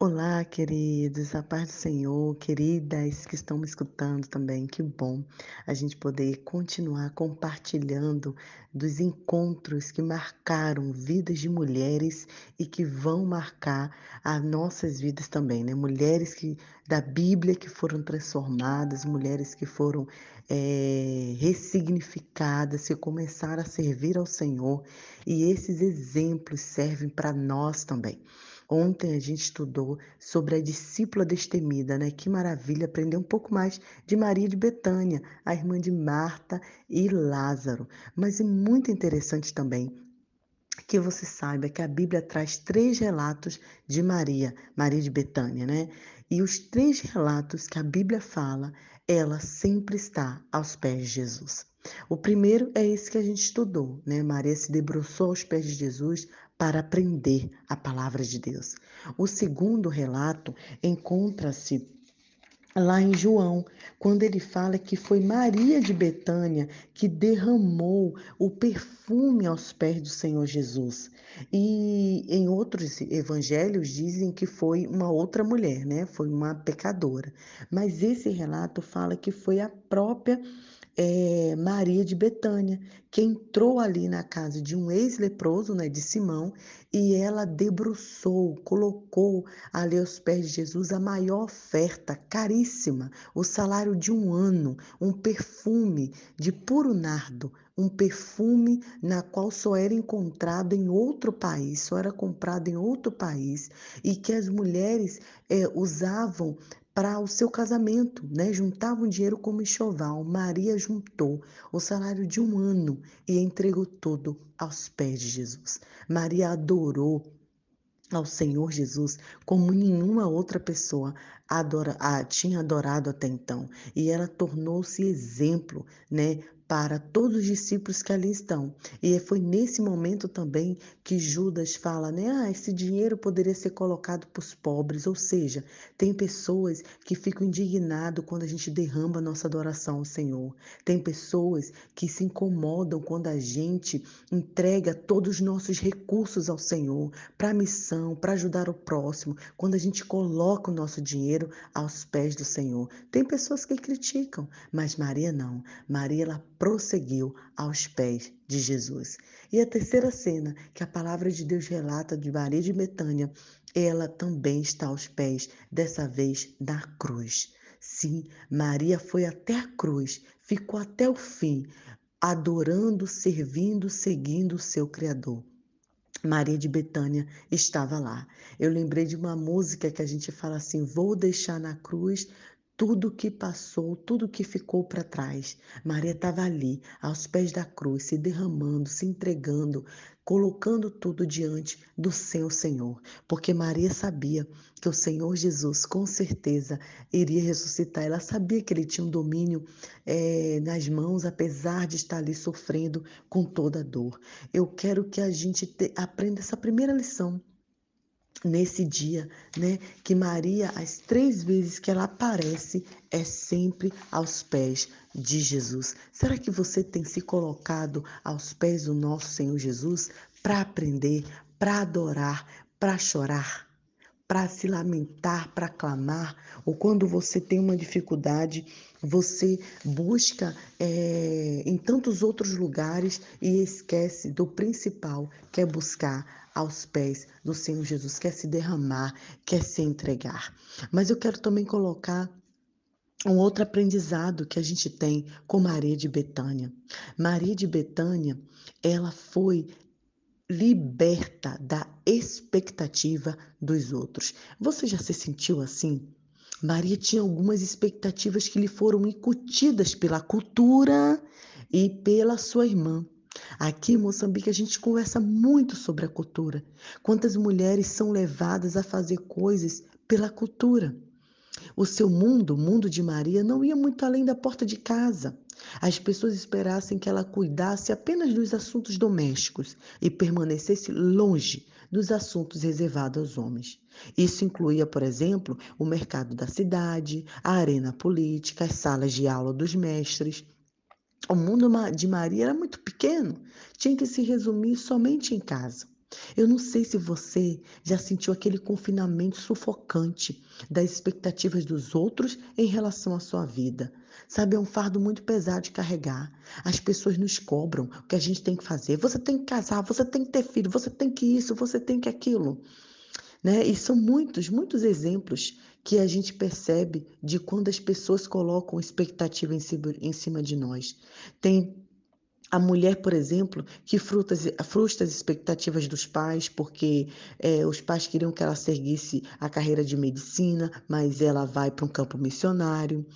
Olá, queridos, a paz do Senhor, queridas que estão me escutando também, que bom a gente poder continuar compartilhando dos encontros que marcaram vidas de mulheres e que vão marcar as nossas vidas também, né? Mulheres que da Bíblia que foram transformadas, mulheres que foram eh, ressignificadas, que começaram a servir ao Senhor, e esses exemplos servem para nós também. Ontem a gente estudou sobre a discípula destemida, né? Que maravilha aprender um pouco mais de Maria de Betânia, a irmã de Marta e Lázaro. Mas é muito interessante também que você saiba que a Bíblia traz três relatos de Maria, Maria de Betânia, né? E os três relatos que a Bíblia fala, ela sempre está aos pés de Jesus. O primeiro é esse que a gente estudou, né? Maria se debruçou aos pés de Jesus para aprender a palavra de Deus. O segundo relato encontra-se lá em João, quando ele fala que foi Maria de Betânia que derramou o perfume aos pés do Senhor Jesus. E em outros evangelhos dizem que foi uma outra mulher, né? Foi uma pecadora. Mas esse relato fala que foi a própria é, Maria de Betânia, que entrou ali na casa de um ex-leproso, né, de Simão, e ela debruçou, colocou ali aos pés de Jesus a maior oferta, caríssima, o salário de um ano, um perfume de puro nardo, um perfume na qual só era encontrado em outro país, só era comprado em outro país, e que as mulheres é, usavam para o seu casamento, né? Juntavam dinheiro como enxoval. Maria juntou o salário de um ano e entregou tudo aos pés de Jesus. Maria adorou ao Senhor Jesus como nenhuma outra pessoa adora, ah, tinha adorado até então. E ela tornou-se exemplo, né, para todos os discípulos que ali estão. E foi nesse momento também que Judas fala, né? Ah, esse dinheiro poderia ser colocado para os pobres. Ou seja, tem pessoas que ficam indignadas quando a gente derrama a nossa adoração ao Senhor. Tem pessoas que se incomodam quando a gente entrega todos os nossos recursos ao Senhor para a missão, para ajudar o próximo, quando a gente coloca o nosso dinheiro aos pés do Senhor. Tem pessoas que criticam, mas Maria não. Maria ela prosseguiu aos pés de Jesus. E a terceira cena que a palavra de Deus relata de Maria de Betânia, ela também está aos pés, dessa vez da cruz. Sim, Maria foi até a cruz, ficou até o fim, adorando, servindo, seguindo o seu Criador. Maria de Betânia estava lá. Eu lembrei de uma música que a gente fala assim: Vou deixar na cruz tudo que passou, tudo que ficou para trás. Maria estava ali, aos pés da cruz, se derramando, se entregando, colocando tudo diante do seu Senhor, porque Maria sabia que o Senhor Jesus, com certeza, iria ressuscitar. Ela sabia que ele tinha um domínio é, nas mãos, apesar de estar ali sofrendo com toda a dor. Eu quero que a gente te, aprenda essa primeira lição nesse dia, né? Que Maria, as três vezes que ela aparece, é sempre aos pés de Jesus. Será que você tem se colocado aos pés do nosso Senhor Jesus para aprender, para adorar, para chorar? Para se lamentar, para clamar, ou quando você tem uma dificuldade, você busca é, em tantos outros lugares e esquece do principal, que é buscar aos pés do Senhor Jesus, quer se derramar, quer se entregar. Mas eu quero também colocar um outro aprendizado que a gente tem com Maria de Betânia. Maria de Betânia, ela foi liberta da expectativa dos outros. Você já se sentiu assim? Maria tinha algumas expectativas que lhe foram incutidas pela cultura e pela sua irmã. Aqui em Moçambique a gente conversa muito sobre a cultura. Quantas mulheres são levadas a fazer coisas pela cultura? O seu mundo, o mundo de Maria, não ia muito além da porta de casa. As pessoas esperassem que ela cuidasse apenas dos assuntos domésticos e permanecesse longe dos assuntos reservados aos homens. Isso incluía, por exemplo, o mercado da cidade, a arena política, as salas de aula dos mestres. O mundo de Maria era muito pequeno, tinha que se resumir somente em casa. Eu não sei se você já sentiu aquele confinamento sufocante das expectativas dos outros em relação à sua vida. Sabe, é um fardo muito pesado de carregar. As pessoas nos cobram o que a gente tem que fazer. Você tem que casar, você tem que ter filho, você tem que isso, você tem que aquilo. Né? E são muitos, muitos exemplos que a gente percebe de quando as pessoas colocam expectativa em cima, de nós. Tem a mulher, por exemplo, que frustra as expectativas dos pais, porque é, os pais queriam que ela seguisse a carreira de medicina, mas ela vai para um campo missionário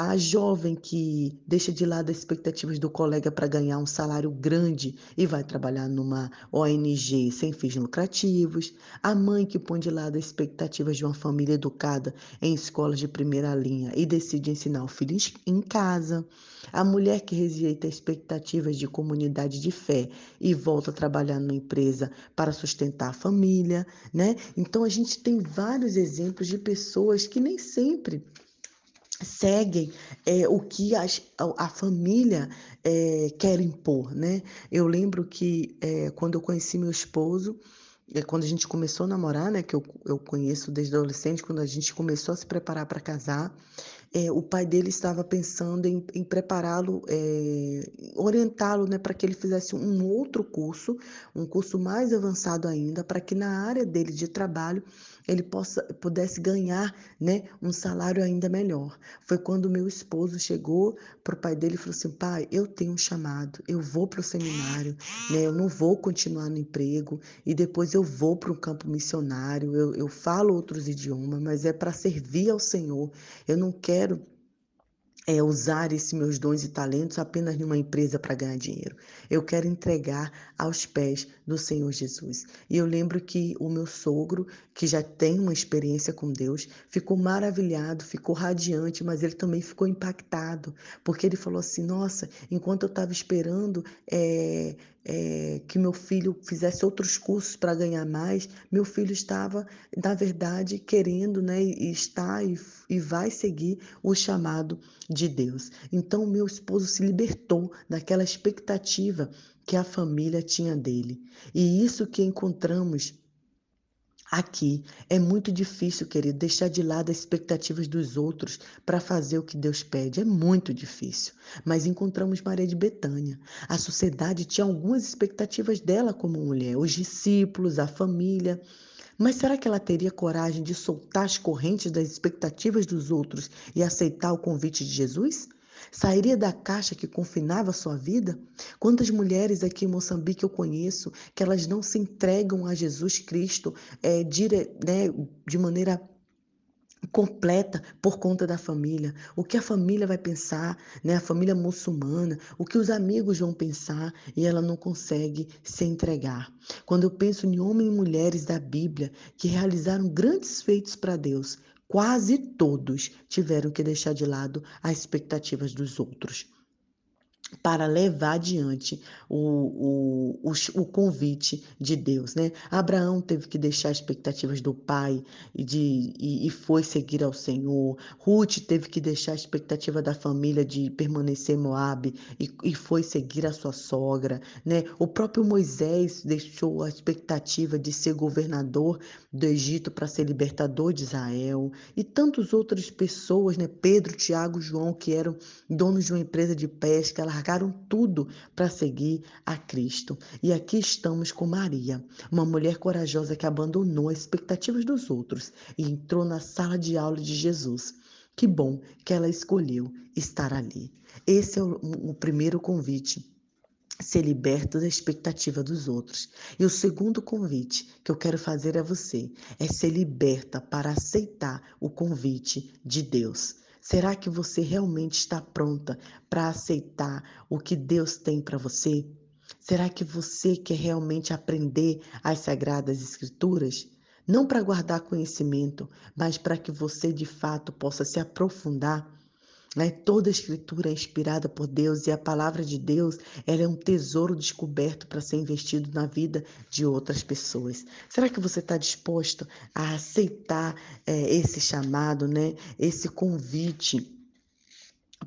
a jovem que deixa de lado as expectativas do colega para ganhar um salário grande e vai trabalhar numa ONG sem fins lucrativos, a mãe que põe de lado as expectativas de uma família educada em escolas de primeira linha e decide ensinar o filho em casa, a mulher que rejeita expectativas de comunidade de fé e volta a trabalhar numa empresa para sustentar a família, né? Então a gente tem vários exemplos de pessoas que nem sempre seguem é, o que as, a, família é, quer impor, né? Eu lembro que é, quando eu conheci meu esposo, é, quando a gente começou a namorar, né? Que eu, eu conheço desde adolescente, quando a gente começou a se preparar para casar, é, o pai dele estava pensando em, em prepará-lo, é, orientá-lo né, para que ele fizesse um outro curso, um curso mais avançado ainda, para que na área dele de trabalho ele possa, pudesse ganhar né, um salário ainda melhor. Foi quando meu esposo chegou para o pai dele e falou assim: pai, eu tenho um chamado, eu vou para o seminário, né, eu não vou continuar no emprego e depois eu vou para um campo missionário, eu, eu falo outros idiomas, mas é para servir ao Senhor. Eu não quero é, usar esses meus dons e talentos apenas numa empresa para ganhar dinheiro. Eu quero entregar aos pés do Senhor Jesus. E eu lembro que o meu sogro, que já tem uma experiência com Deus, ficou maravilhado, ficou radiante, mas ele também ficou impactado, porque ele falou assim: Nossa, enquanto eu estava esperando é, é, que meu filho fizesse outros cursos para ganhar mais, meu filho estava, na verdade, querendo, né, e está e, e vai seguir o chamado de Deus. Então, meu esposo se libertou daquela expectativa que a família tinha dele. E isso que encontramos Aqui é muito difícil, querido, deixar de lado as expectativas dos outros para fazer o que Deus pede. É muito difícil. Mas encontramos Maria de Betânia. A sociedade tinha algumas expectativas dela como mulher, os discípulos, a família. Mas será que ela teria coragem de soltar as correntes das expectativas dos outros e aceitar o convite de Jesus? Sairia da caixa que confinava sua vida? Quantas mulheres aqui em Moçambique eu conheço que elas não se entregam a Jesus Cristo é, dire, né, de maneira completa por conta da família. O que a família vai pensar, né? A família muçulmana, o que os amigos vão pensar e ela não consegue se entregar. Quando eu penso em homens e mulheres da Bíblia que realizaram grandes feitos para Deus, Quase todos tiveram que deixar de lado as expectativas dos outros para levar adiante o, o, o, o, convite de Deus, né? Abraão teve que deixar expectativas do pai e, de, e, e, foi seguir ao Senhor. Ruth teve que deixar a expectativa da família de permanecer em Moab e, e foi seguir a sua sogra, né? O próprio Moisés deixou a expectativa de ser governador do Egito para ser libertador de Israel e tantas outras pessoas, né? Pedro, Tiago, João, que eram donos de uma empresa de pesca, largaram tudo para seguir a Cristo. E aqui estamos com Maria, uma mulher corajosa que abandonou as expectativas dos outros e entrou na sala de aula de Jesus. Que bom que ela escolheu estar ali. Esse é o, o primeiro convite ser liberto da expectativa dos outros. E o segundo convite que eu quero fazer a você é ser liberta para aceitar o convite de Deus. Será que você realmente está pronta para aceitar o que Deus tem para você? Será que você quer realmente aprender as sagradas escrituras? Não para guardar conhecimento, mas para que você de fato possa se aprofundar né? Toda a escritura é inspirada por Deus e a palavra de Deus ela é um tesouro descoberto para ser investido na vida de outras pessoas. Será que você está disposto a aceitar é, esse chamado, né? esse convite?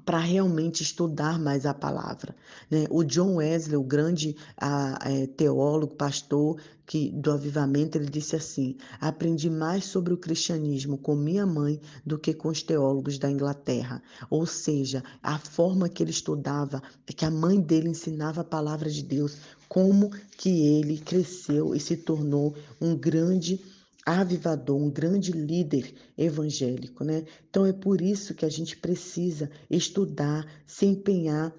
Para realmente estudar mais a palavra, né. O John Wesley, o grande, ah, eh, teólogo, pastor que do avivamento, ele disse assim: "Aprendi mais sobre o cristianismo com minha mãe do que com os teólogos da Inglaterra". Ou seja, a forma que ele estudava, é que a mãe dele ensinava a palavra de Deus, como que ele cresceu e se tornou um grande avivador, um grande líder evangélico, né. Então é por isso que a gente precisa estudar, se empenhar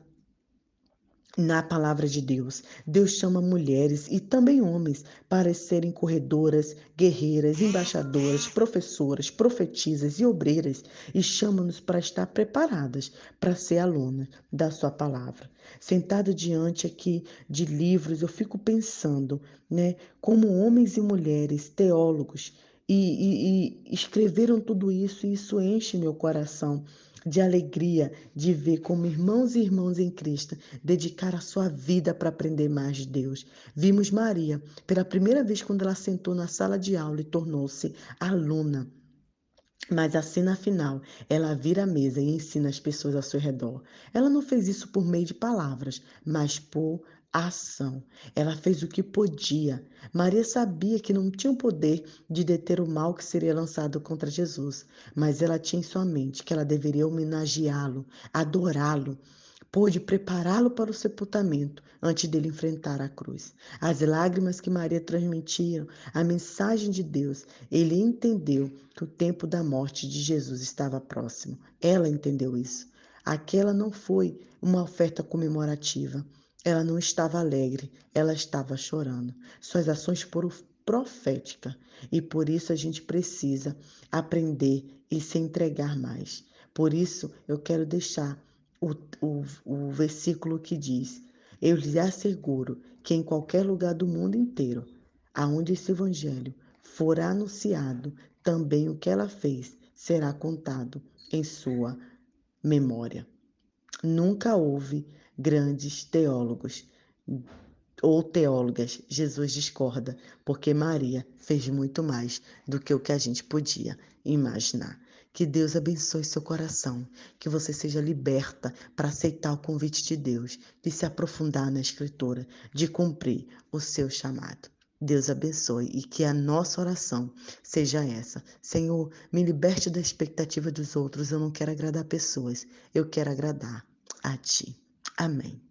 na palavra de Deus. Deus chama mulheres e também homens para serem corredoras, guerreiras, embaixadoras, professoras, profetisas e obreiras e chama-nos para estar preparadas para ser alunas da sua palavra. Sentada diante aqui de livros, eu fico pensando, né, como homens e mulheres teólogos e, e, e escreveram tudo isso e isso enche meu coração de alegria de ver como irmãos e irmãs em Cristo dedicar a sua vida para aprender mais de Deus. Vimos Maria, pela primeira vez quando ela sentou na sala de aula e tornou-se aluna. Mas a cena final, ela vira a mesa e ensina as pessoas ao seu redor. Ela não fez isso por meio de palavras, mas por ação. Ela fez o que podia. Maria sabia que não tinha o poder de deter o mal que seria lançado contra Jesus, mas ela tinha em sua mente que ela deveria homenageá-lo, adorá-lo pôde prepará-lo para o sepultamento antes dele enfrentar a cruz. As lágrimas que Maria transmitiam, a mensagem de Deus, ele entendeu que o tempo da morte de Jesus estava próximo. Ela entendeu isso. Aquela não foi uma oferta comemorativa. Ela não estava alegre, ela estava chorando. Suas ações foram proféticas e por isso a gente precisa aprender e se entregar mais. Por isso eu quero deixar o, o, o versículo que diz: Eu lhe asseguro que em qualquer lugar do mundo inteiro, aonde esse evangelho for anunciado, também o que ela fez será contado em sua memória. Nunca houve grandes teólogos ou teólogas. Jesus discorda, porque Maria fez muito mais do que o que a gente podia imaginar. Que Deus abençoe seu coração, que você seja liberta para aceitar o convite de Deus, de se aprofundar na Escritura, de cumprir o seu chamado. Deus abençoe e que a nossa oração seja essa. Senhor, me liberte da expectativa dos outros. Eu não quero agradar pessoas, eu quero agradar a Ti. Amém.